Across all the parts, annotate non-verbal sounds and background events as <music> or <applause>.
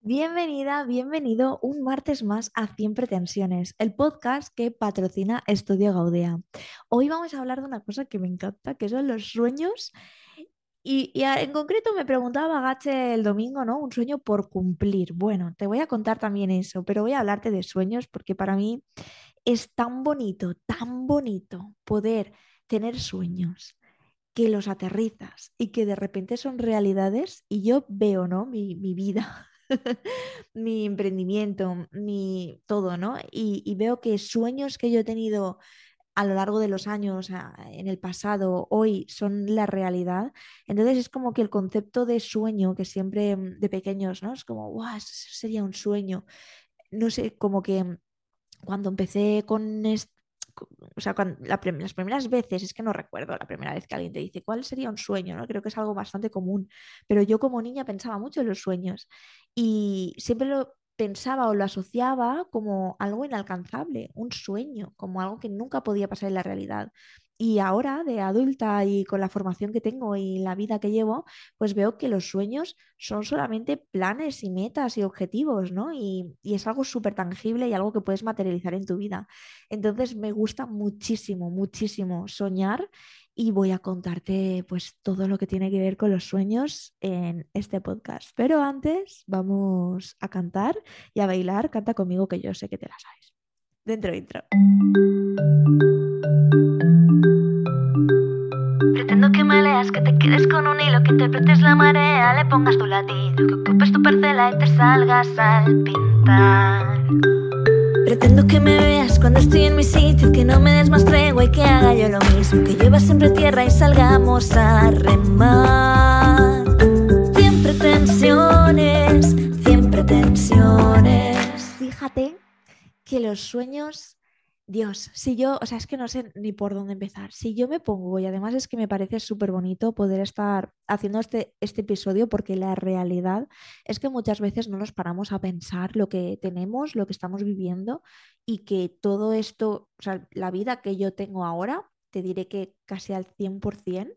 Bienvenida, bienvenido un martes más a 100 Pretensiones, el podcast que patrocina Estudio Gaudea. Hoy vamos a hablar de una cosa que me encanta, que son los sueños. Y, en concreto me preguntaba Gache el domingo, ¿no? Un sueño por cumplir. Bueno, te voy a contar también eso, pero voy a hablarte de sueños porque para mí es tan bonito, tan bonito poder tener sueños que los aterrizas y que de repente son realidades y yo veo, ¿no? Mi vida, <laughs> mi emprendimiento, mi todo, ¿no? Y, veo que sueños que yo he tenido a lo largo de los años, en el pasado, hoy son la realidad. Entonces es como que el concepto de sueño que siempre mm, de pequeños, ¿no? Es como, guau, eso sería un sueño. No sé, como que cuando empecé con o sea, cuan- la prim- las primeras veces, es que no recuerdo la primera vez que alguien te dice cuál sería un sueño, ¿no? Creo que es algo bastante común, pero yo como niña pensaba mucho en los sueños y siempre lo pensaba o lo asociaba como algo inalcanzable, un sueño, como algo que nunca podía pasar en la realidad. Y ahora, de adulta y con la formación que tengo y la vida que llevo, pues veo que los sueños son solamente planes y metas y objetivos, ¿no? Y, y es algo súper tangible y algo que puedes materializar en tu vida. Entonces me gusta muchísimo, muchísimo soñar y voy a contarte pues todo lo que tiene que ver con los sueños en este podcast. Pero antes vamos a cantar y a bailar. Canta conmigo que yo sé que te la sabes. Dentro intro. Pretendo que me leas, que te quedes con un hilo, que interpretes la marea, le pongas tu latido, que ocupes tu parcela y te salgas al pintar. Pretendo que me veas cuando estoy en mi sitio, que no me des más tregua y que haga yo lo mismo, que llueva siempre tierra y salgamos a remar. Cien pretensiones, que los sueños, Dios, si yo, o sea, es que no sé ni por dónde empezar. Si yo me pongo, y además es que me parece súper bonito poder estar haciendo este, este episodio, porque la realidad es que muchas veces no nos paramos a pensar lo que tenemos, lo que estamos viviendo, y que todo esto, o sea, la vida que yo tengo ahora, te diré que casi al 100%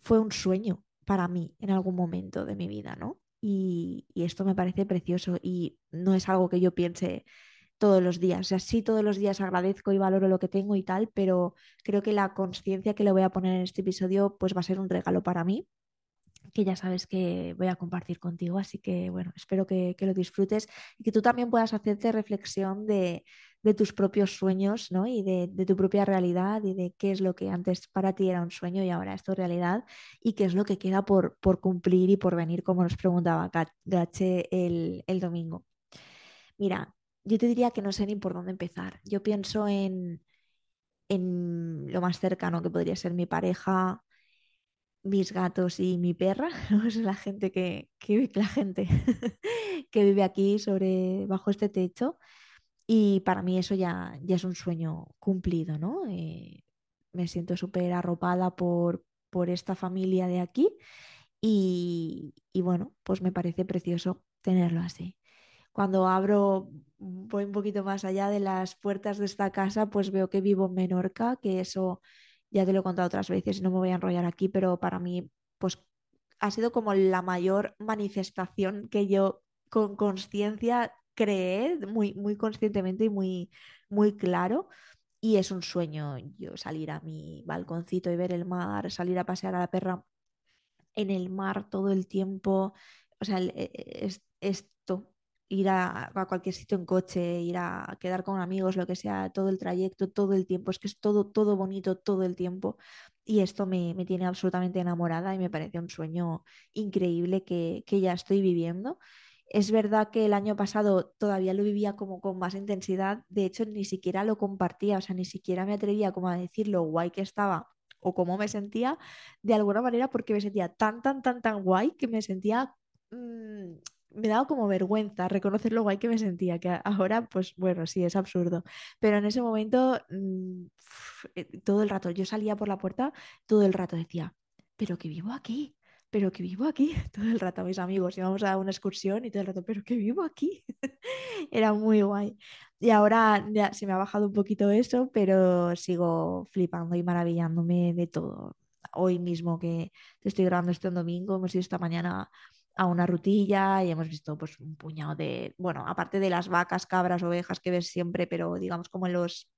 fue un sueño para mí en algún momento de mi vida, ¿no? Y, y esto me parece precioso y no es algo que yo piense todos los días. O sea, sí, todos los días agradezco y valoro lo que tengo y tal, pero creo que la conciencia que le voy a poner en este episodio pues va a ser un regalo para mí, que ya sabes que voy a compartir contigo. Así que, bueno, espero que, que lo disfrutes y que tú también puedas hacerte reflexión de, de tus propios sueños, ¿no? Y de, de tu propia realidad y de qué es lo que antes para ti era un sueño y ahora es tu realidad y qué es lo que queda por, por cumplir y por venir, como nos preguntaba Ga- Gache el, el domingo. Mira, yo te diría que no sé ni por dónde empezar. Yo pienso en, en lo más cercano que podría ser mi pareja, mis gatos y mi perra. <laughs> Es la gente que, que la gente <laughs> que vive aquí sobre bajo este techo. Y para mí eso ya, ya es un sueño cumplido, ¿no? Eh, me siento súper arropada por, por esta familia de aquí y, y bueno, pues me parece precioso tenerlo así. Cuando abro, mm, voy un poquito más allá de las puertas de esta casa, pues veo que vivo en Menorca, que eso ya te lo he contado otras veces no me voy a enrollar aquí, pero para mí, pues ha sido como la mayor manifestación que yo con conciencia creé, muy, muy conscientemente y muy, muy claro. Y es un sueño yo salir a mi balconcito y ver el mar, salir a pasear a la perra en el mar todo el tiempo. O sea, el- e- e- es, esto, ir a, cualquier sitio en coche, ir a quedar con amigos, lo que sea, todo el trayecto, todo el tiempo. Es que es todo, todo bonito todo el tiempo. Y esto me, me tiene absolutamente enamorada y me parece un sueño increíble que, que ya estoy viviendo. Es verdad que el año pasado todavía lo vivía como con más intensidad, de hecho ni siquiera lo compartía, o sea, ni siquiera me atrevía como a decir lo guay que estaba o cómo me sentía de alguna manera porque me sentía tan, tan, tan, tan guay que me sentía, mm, me daba como vergüenza reconocer lo guay que me sentía, que ahora, pues bueno, sí, es absurdo, pero en ese momento, mm, eh, todo el rato, yo salía por la puerta, todo el rato decía, pero que vivo aquí. Pero que vivo aquí, <laughs> todo el rato, mis amigos, íbamos a una excursión y todo el rato, pero que vivo aquí. <laughs> Era muy guay. Y ahora se me ha bajado un poquito eso, pero sigo flipando y maravillándome de todo. Hoy mismo que te estoy grabando este domingo, hemos ido esta mañana a una rutilla y hemos visto pues un puñado de, bueno, aparte de las vacas, cabras, ovejas que ves siempre, pero digamos como los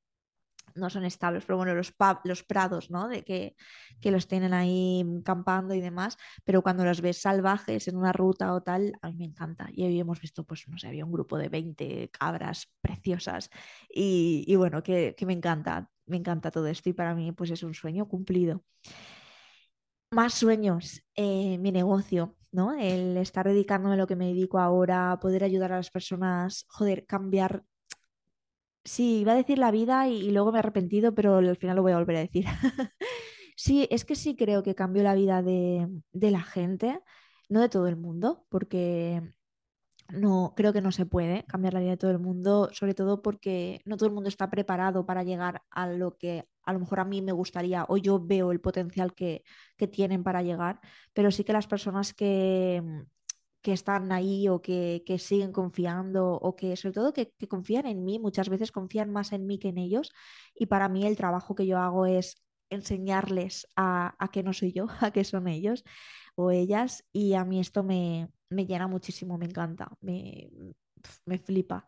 no son estables, pero bueno, los, los prados, ¿no? De que, que, los tienen ahí campando y demás, pero cuando los ves salvajes en una ruta o tal, a mí me encanta. Y hoy hemos visto, pues, no sé, había un grupo de 20 cabras preciosas y, y bueno, que, que, me encanta, me encanta todo esto y para mí, pues, es un sueño cumplido. Más sueños, eh, mi negocio, ¿no? El estar dedicándome a lo que me dedico ahora, poder ayudar a las personas, joder, cambiar Sí, iba a decir la vida y, luego me he arrepentido, pero al final lo voy a volver a decir. <laughs> sí, es que sí creo que cambió la vida de, de la gente, no de todo el mundo, porque no creo que no se puede cambiar la vida de todo el mundo, sobre todo porque no todo el mundo está preparado para llegar a lo que a lo mejor a mí me gustaría o yo veo el potencial que, que tienen para llegar, pero sí que las personas que, que están ahí o que, que, siguen confiando o que sobre todo que, que, confían en mí, muchas veces confían más en mí que en ellos y para mí el trabajo que yo hago es enseñarles a, a que no soy yo, <laughs> a que son ellos o ellas y a mí esto me, me llena muchísimo, me encanta, me, me flipa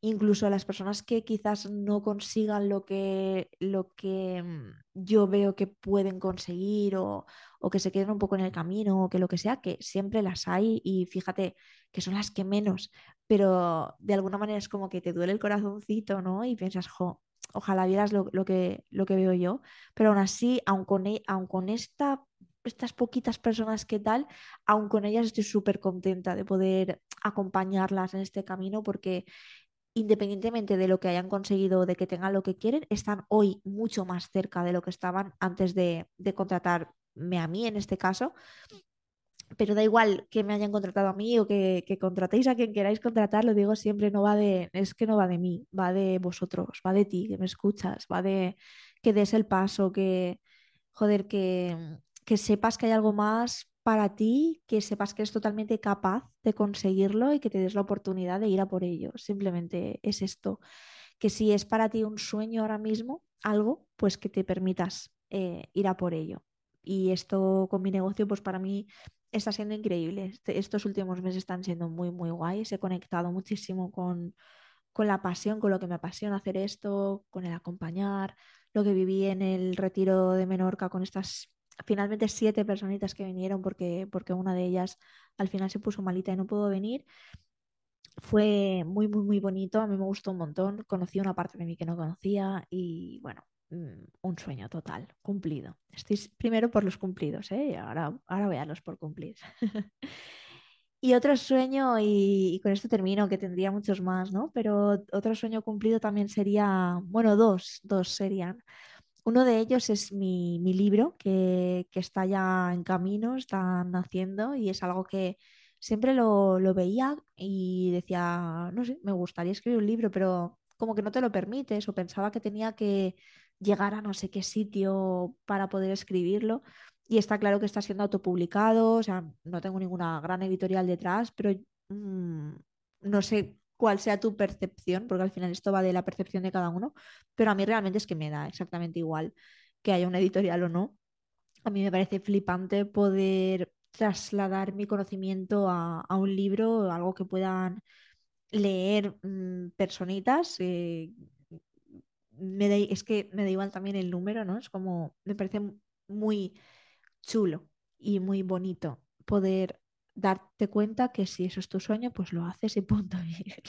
incluso a las personas que quizás no consigan lo que, lo que mm, yo veo que pueden conseguir o, o, que se queden un poco en el camino o que lo que sea, que siempre las hay y fíjate que son las que menos, pero de alguna manera es como que te duele el corazoncito, ¿no? Y piensas, jo, ojalá vieras lo, lo, que, lo que veo yo, pero aún así, aun con, e, aun con esta estas poquitas personas que tal, aun con ellas estoy súper contenta de poder acompañarlas en este camino porque independientemente de lo que hayan conseguido, de que tengan lo que quieren, están hoy mucho más cerca de lo que estaban antes de, de contratarme a mí en este caso. Pero da igual que me hayan contratado a mí o que, que, contratéis a quien queráis contratar, lo digo siempre, no va de, es que no va de mí, va de vosotros, va de ti, que me escuchas, va de que des el paso, que, joder, que, que sepas que hay algo más para ti, que sepas que eres totalmente capaz de conseguirlo y que te des la oportunidad de ir a por ello. Simplemente es esto, que si es para ti un sueño ahora mismo, algo, pues que te permitas eh, ir a por ello. Y esto con mi negocio, pues para mí está siendo increíble. Este, estos últimos meses están siendo muy, muy guays. He conectado muchísimo con, con la pasión, con lo que me apasiona hacer esto, con el acompañar, lo que viví en el retiro de Menorca con estas finalmente siete personitas que vinieron porque, porque una de ellas al final se puso malita y no pudo venir. Fue muy, muy, muy bonito. A mí me gustó un montón. Conocí una parte de mí que no conocía y bueno, mm, un sueño total, cumplido. Estoy primero por los cumplidos, ¿eh? ahora, ahora voy los por cumplir. <laughs> y otro sueño, y, y, con esto termino, que tendría muchos más, ¿no? Pero otro sueño cumplido también sería, bueno, dos, dos serían. Uno de ellos es mi, mi libro, que, que, está ya en camino, está naciendo y es algo que siempre lo, lo, veía y decía, no sé, me gustaría escribir un libro, pero como que no te lo permites o pensaba que tenía que llegar a no sé qué sitio para poder escribirlo. Y está claro que está siendo autopublicado, o sea, no tengo ninguna gran editorial detrás, pero mmm, no sé cuál sea tu percepción, porque al final esto va de la percepción de cada uno, pero a mí realmente es que me da exactamente igual que haya una editorial o no. A mí me parece flipante poder trasladar mi conocimiento a, a un libro, algo que puedan leer mmm, personitas. Eh, me da, es que me da igual también el número, ¿no? Es como, me parece muy chulo y muy bonito poder darte cuenta que si eso es tu sueño, pues lo haces y punto. <laughs>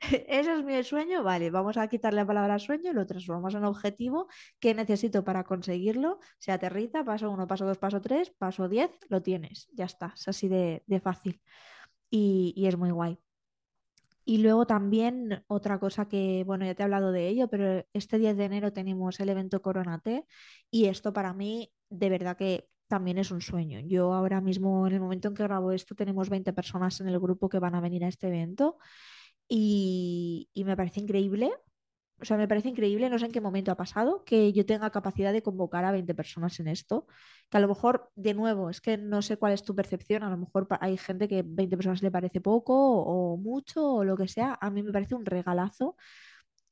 <laughs> Eso es mi sueño, vale, vamos a quitarle la palabra sueño, lo transformamos en objetivo que necesito para conseguirlo, se aterriza, paso uno, paso dos, paso tres, paso diez, lo tienes, ya está, es así de, de fácil y, y es muy guay. Y luego también otra cosa que, bueno, ya te he hablado de ello, pero este 10 de enero tenemos el evento Coronate y esto para mí de verdad que también es un sueño. Yo ahora mismo, en el momento en que grabo esto, tenemos 20 personas en el grupo que van a venir a este evento y, me parece increíble. O sea, me parece increíble, no sé en qué momento ha pasado, que yo tenga capacidad de convocar a 20 personas en esto. Que a lo mejor, de nuevo, es que no sé cuál es tu percepción, a lo mejor hay gente que 20 personas le parece poco o mucho o lo que sea. A mí me parece un regalazo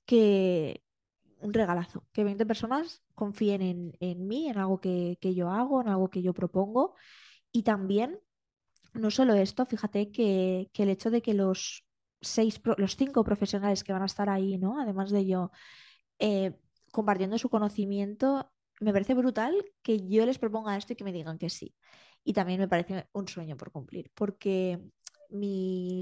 que, un regalazo, que 20 personas confíen en, en mí, en algo que, que, yo hago, en algo que yo propongo y también no solo esto, fíjate que, que el hecho de que los seis, los cinco profesionales que van a estar ahí, ¿no? Además de yo, eh, compartiendo su conocimiento, me parece brutal que yo les proponga esto y que me digan que sí. Y también me parece un sueño por cumplir, porque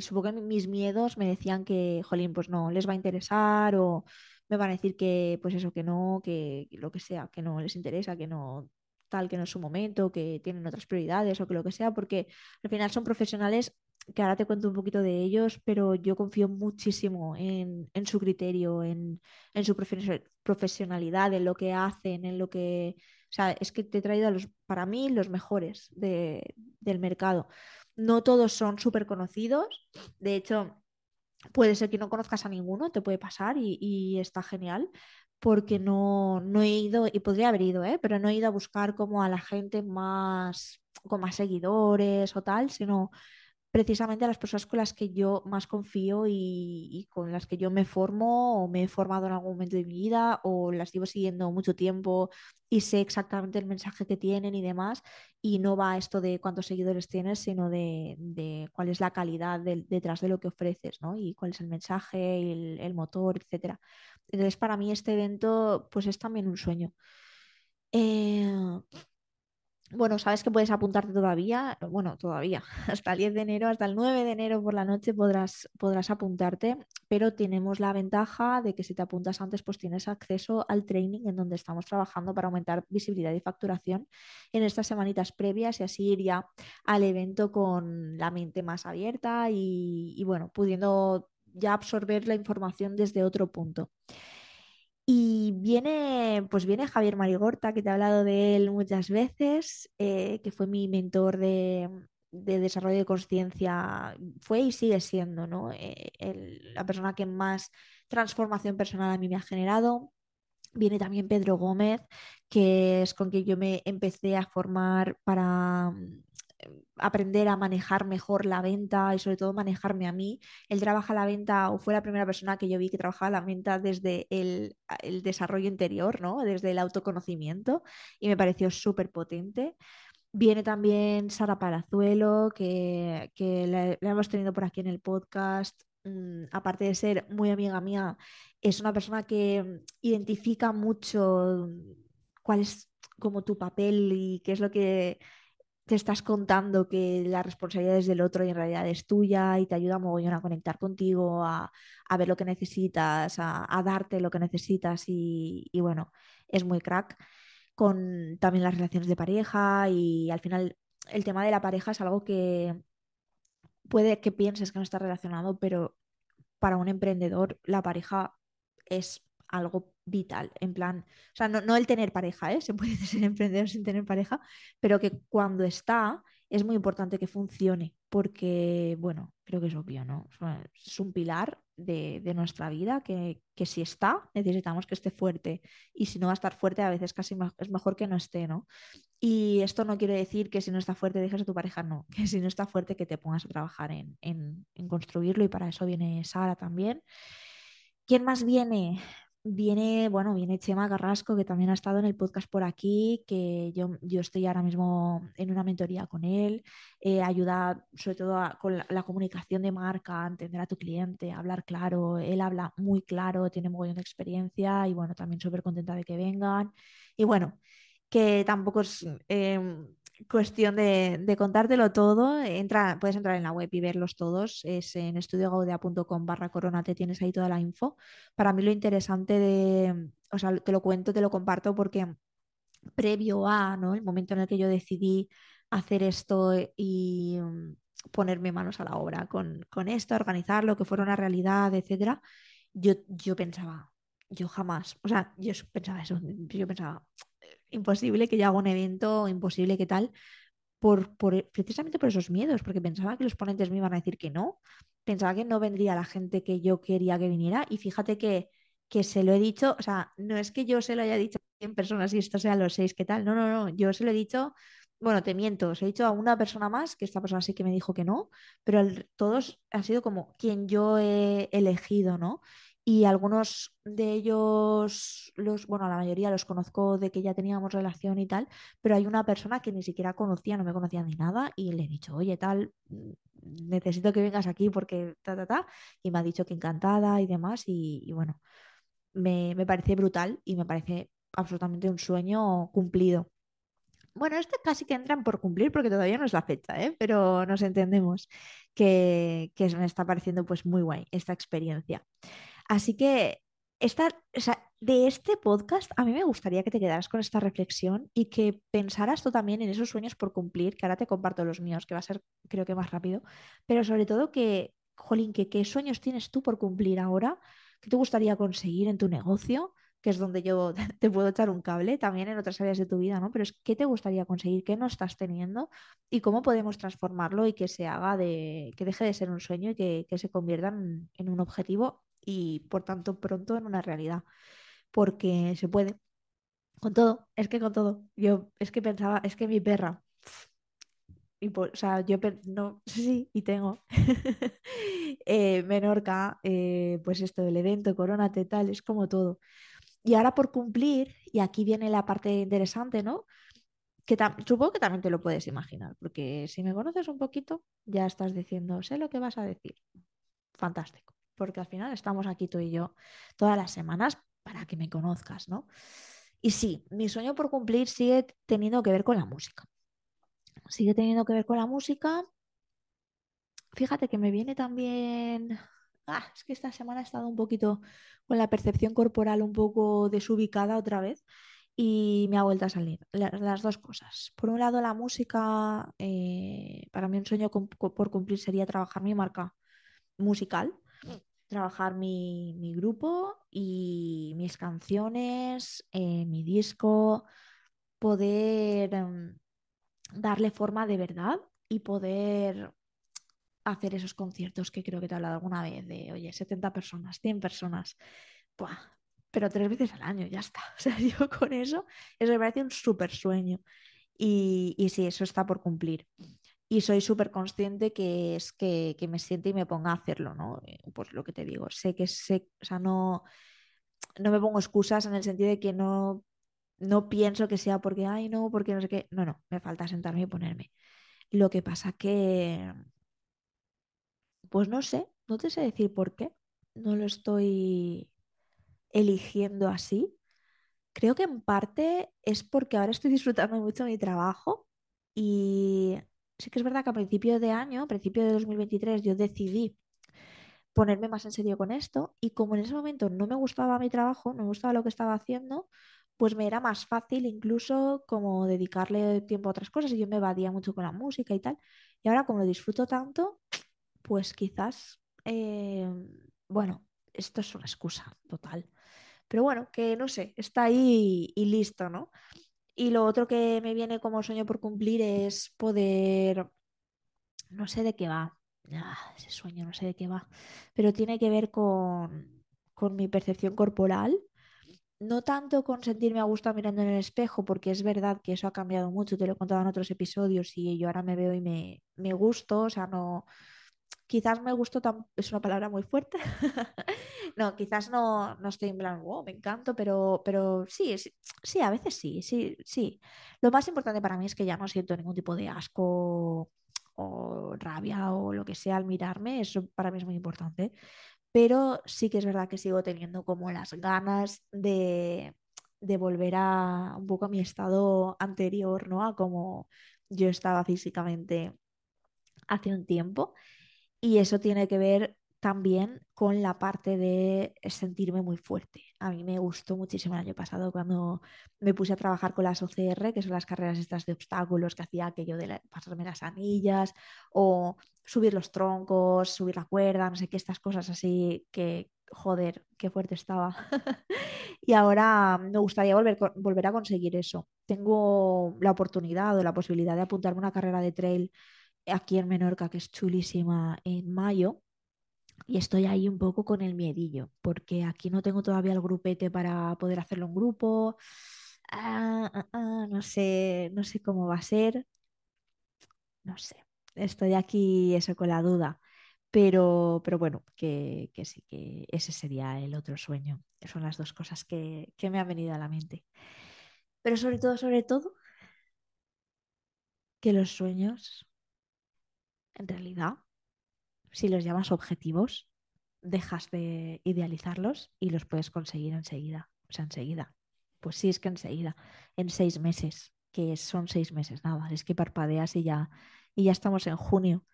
supongo que mis miedos me decían que, jolín, pues no les va a interesar o me van a decir que, pues eso, que no, que lo que sea, que no les interesa, que no tal, que no es su momento, que tienen otras prioridades o que lo que sea, porque al final son profesionales que ahora te cuento un poquito de ellos, pero yo confío muchísimo en, en su criterio, en, en su profes- profesionalidad, en lo que hacen, en lo que... O sea, es que te he traído los, para mí, los mejores de- del mercado. No todos son súper conocidos, de hecho, puede ser que no conozcas a ninguno, te puede pasar y, y está genial, porque no, no he ido, y podría haber ido, ¿eh? pero no he ido a buscar como a la gente más, con más seguidores o tal, sino precisamente a las personas con las que yo más confío y, con las que yo me formo o me he formado en algún momento de mi vida o las llevo siguiendo mucho tiempo y sé exactamente el mensaje que tienen y demás. Y no va esto de cuántos seguidores tienes, sino de, de cuál es la calidad del- detrás de lo que ofreces, ¿no? Y cuál es el mensaje, el, el motor, etcétera. Entonces, para mí este evento pues es también un sueño. Eh, bueno, sabes que puedes apuntarte todavía, bueno, todavía, <laughs> hasta el 10 de enero, hasta el 9 de enero por la noche podrás, podrás apuntarte, pero tenemos la ventaja de que si te apuntas antes, pues tienes acceso al training en donde estamos trabajando para aumentar visibilidad y facturación en estas semanitas previas y así ir ya al evento con la mente más abierta y, y bueno, pudiendo ya absorber la información desde otro punto. Y viene, pues viene Javier Marigorta, que te he hablado de él muchas veces, eh, que fue mi mentor de, de desarrollo de conciencia, fue y sigue siendo, ¿no? Eh, el- la persona que más transformación personal a mí me ha generado. Viene también Pedro Gómez, que es con quien yo me empecé a formar para aprender a manejar mejor la venta y sobre todo manejarme a mí. Él trabaja la venta o fue la primera persona que yo vi que trabajaba la venta desde el, el desarrollo interior, ¿no? Desde el autoconocimiento y me pareció súper potente. Viene también Sara Palazuelo, que, que la, la hemos tenido por aquí en el podcast. Mm, aparte de ser muy amiga mía, es una persona que identifica mucho cuál es como tu papel y qué es lo que te estás contando que la responsabilidad es del otro y en realidad es tuya y te ayuda mogollón a conectar contigo, a, ver lo que necesitas, a, a darte lo que necesitas y, y bueno, es muy crack. Con también las relaciones de pareja y al final el tema de la pareja es algo que puede que pienses que no está relacionado, pero para un emprendedor la pareja es algo vital, en plan, o sea, no, no el tener pareja, ¿eh? <laughs> Se puede ser emprendedor sin tener pareja, pero que cuando está es muy importante que funcione, porque, bueno, creo que es obvio, ¿no? Es un pilar de, de nuestra vida que, que si está, necesitamos que esté fuerte, y si no va a estar fuerte, a veces casi es mejor que no esté, ¿no? Y esto no quiere decir que si no está fuerte dejes a tu pareja, no, que si no está fuerte que te pongas a trabajar en, en, en construirlo y para eso viene Sara también. ¿Quién más viene? Viene, bueno, viene Chema Carrasco, que también ha estado en el podcast por aquí, que yo, yo estoy ahora mismo en una mentoría con él, eh, ayuda sobre todo con la, comunicación de marca, entender a tu cliente, hablar claro, él habla muy claro, tiene muy buena experiencia y bueno, también súper contenta de que vengan. Y bueno, que tampoco es eh, cuestión de, contártelo todo. Entra, puedes entrar en la web y verlos todos. Es en estudiogaudia.com barra corona, te tienes ahí toda la info. Para mí lo interesante de, o sea, te lo cuento, te lo comparto porque previo a, ¿no? El momento en el que yo decidí hacer esto y um, ponerme manos a la obra con, con esto, organizarlo, que fuera una realidad, etcétera, yo, yo pensaba, yo jamás, o sea, yo pensaba eso, yo pensaba, imposible que yo haga un evento, imposible que tal, por, por, precisamente por esos miedos, porque pensaba que los ponentes me iban a decir que no, pensaba que no vendría la gente que yo quería que viniera y fíjate que, que se lo he dicho, o sea, no es que yo se lo haya dicho a 100 personas y esto sean los seis, ¿qué tal? No, no, no, yo se lo he dicho, bueno, te miento, se lo he dicho a una persona más, que esta persona sí que me dijo que no, pero todos han sido como quien yo he elegido, ¿no? Y algunos de ellos, los, bueno, la mayoría los conozco de que ya teníamos relación y tal, pero hay una persona que ni siquiera conocía, no me conocía ni nada, y le he dicho, oye, tal, necesito que vengas aquí porque ta, ta, ta, y me ha dicho que encantada y demás, y, y bueno, me, me parece brutal y me parece absolutamente un sueño cumplido. Bueno, este casi que entran por cumplir porque todavía no es la fecha, ¿eh? pero nos entendemos que, que me está pareciendo pues muy guay esta experiencia. Así que esta, o sea, de este podcast a mí me gustaría que te quedaras con esta reflexión y que pensaras tú también en esos sueños por cumplir, que ahora te comparto los míos, que va a ser creo que más rápido, pero sobre todo que, jolín, que qué sueños tienes tú por cumplir ahora, qué te gustaría conseguir en tu negocio, que es donde yo <laughs> te puedo echar un cable, también en otras áreas de tu vida, ¿no? Pero es qué te gustaría conseguir, qué no estás teniendo y cómo podemos transformarlo y que se haga de, que deje de ser un sueño y que, que se convierta en un objetivo y por tanto pronto en una realidad, porque se puede. Con todo, es que con todo. Yo es que pensaba, es que mi perra, y por- o sea, yo no, <laughs> sí, y tengo <laughs> eh, Menorca, eh, pues esto del evento, Corona, tal, es como todo. Y ahora por cumplir, y aquí viene la parte interesante, ¿no? Que supongo que también te lo puedes imaginar, porque si me conoces un poquito, ya estás diciendo, sé lo que vas a decir. Fantástico, porque al final estamos aquí tú y yo todas las semanas para que me conozcas, ¿no? Y sí, mi sueño por cumplir sigue teniendo que ver con la música. Sigue teniendo que ver con la música. Fíjate que me viene también... Ah, es que esta semana he estado un poquito con la percepción corporal un poco desubicada otra vez y me ha vuelto a salir la- las dos cosas. Por un lado, la música, eh, para mí un sueño por cumplir sería trabajar mi marca musical trabajar mi, mi grupo y mis canciones, eh, mi disco, poder em, darle forma de verdad y poder hacer esos conciertos que creo que te he hablado alguna vez de, oye, 70 personas, 100 personas, pero tres veces al año, ya está. <laughs> O sea, yo con eso, eso me parece un súper sueño. Y, y sí, eso está por cumplir y soy súper consciente que es que, que me siente y me ponga a hacerlo, ¿no? Eh, Pues lo que te digo, sé que sé, o sea, no, no me pongo excusas en el sentido de que no, no pienso que sea porque, ay, no, porque no sé qué, no, no, me falta sentarme y ponerme. Lo que pasa que, pues no sé, no te sé decir por qué, no lo estoy eligiendo así. Creo que en parte es porque ahora estoy disfrutando mucho mi trabajo y sí que es verdad que a principio de año, a principio de 2023, yo decidí ponerme más en serio con esto y como en ese momento no me gustaba mi trabajo, no me gustaba lo que estaba haciendo, pues me era más fácil incluso como dedicarle tiempo a otras cosas y yo me evadía mucho con la música y tal. Y ahora como lo disfruto tanto, pues quizás, eh, bueno, esto es una excusa total. Pero bueno, que no sé, está ahí y listo, ¿no? Y lo otro que me viene como sueño por cumplir es poder, no sé de qué va, ah, ese sueño no sé de qué va, pero tiene que ver con, con mi percepción corporal. No tanto con sentirme a gusto mirando en el espejo, porque es verdad que eso ha cambiado mucho, te lo he contado en otros episodios y yo ahora me veo y me, me gusto, o sea, no, quizás me gusto, tam- es una palabra muy fuerte, <laughs> no, quizás no, no estoy en plan, wow, me encanto, pero, pero sí, sí, sí, a veces sí, sí, sí. Lo más importante para mí es que ya no siento ningún tipo de asco o rabia o lo que sea al mirarme, eso para mí es muy importante, pero sí que es verdad que sigo teniendo como las ganas de, de volver a un poco a mi estado anterior, ¿no? A como yo estaba físicamente hace un tiempo. Y eso tiene que ver también con la parte de sentirme muy fuerte. A mí me gustó muchísimo el año pasado cuando me puse a trabajar con las OCR, que son las carreras estas de obstáculos, que hacía aquello de pasarme las anillas o subir los troncos, subir la cuerda, no sé qué, estas cosas así que, joder, qué fuerte estaba. <laughs> Y ahora me gustaría volver, volver a conseguir eso. Tengo la oportunidad o la posibilidad de apuntarme a una carrera de trail aquí en Menorca, que es chulísima, en mayo. Y estoy ahí un poco con el miedillo, porque aquí no tengo todavía el grupete para poder hacerlo en grupo. Ah, ah, ah, no sé, no sé cómo va a ser, no sé. Estoy aquí eso con la duda. Pero, pero bueno, que, que sí, que ese sería el otro sueño. Son las dos cosas que, que me han venido a la mente. Pero sobre todo, sobre todo, que los sueños, en realidad, si los llamas objetivos, dejas de idealizarlos y los puedes conseguir enseguida. O sea, enseguida. Pues sí, es que enseguida, en seis meses, que son seis meses, nada, es que parpadeas y ya, y ya estamos en junio.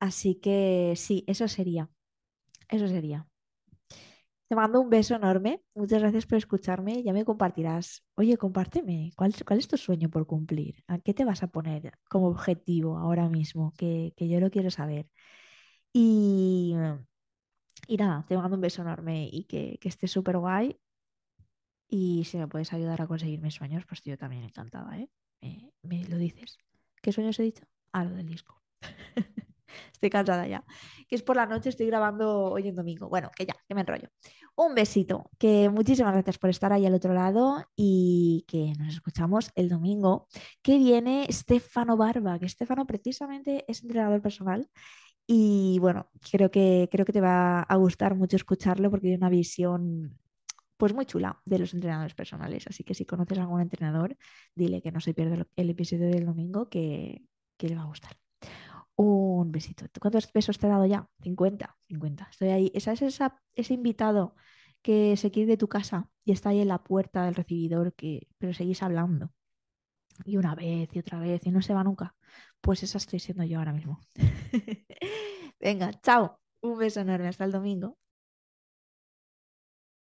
Así que sí, eso sería. Eso sería. Te mando un beso enorme. Muchas gracias por escucharme. Ya me compartirás. Oye, compárteme. ¿Cuál, es tu sueño por cumplir? ¿A qué te vas a poner como objetivo ahora mismo? Que, que yo lo quiero saber. Y, y nada, te mando un beso enorme y que, que estés súper guay. Y si me puedes ayudar a conseguir mis sueños, pues yo también encantada, ¿eh? Me, lo dices. ¿Qué sueños he dicho? Ah, lo del disco. <laughs> estoy cansada ya. Que es por la noche, estoy grabando hoy en domingo. Bueno, que ya, que me enrollo. Un besito, que muchísimas gracias por estar ahí al otro lado y que nos escuchamos el domingo, que viene Stefano Barba, que Stefano precisamente es entrenador personal y bueno, creo que, creo que te va a gustar mucho escucharlo porque tiene una visión pues muy chula de los entrenadores personales. Así que si conoces a algún entrenador, dile que no se pierda el episodio del domingo que, que le va a gustar. Un besito. ¿Cuántos besos te he dado ya? 50, 50. Estoy ahí. Esa es esa, ese invitado que se quiere de tu casa y está ahí en la puerta del recibidor, que, pero seguís hablando. Y una vez y otra vez y no se va nunca. Pues esa estoy siendo yo ahora mismo. <laughs> Venga, chao. Un beso enorme. Hasta el domingo.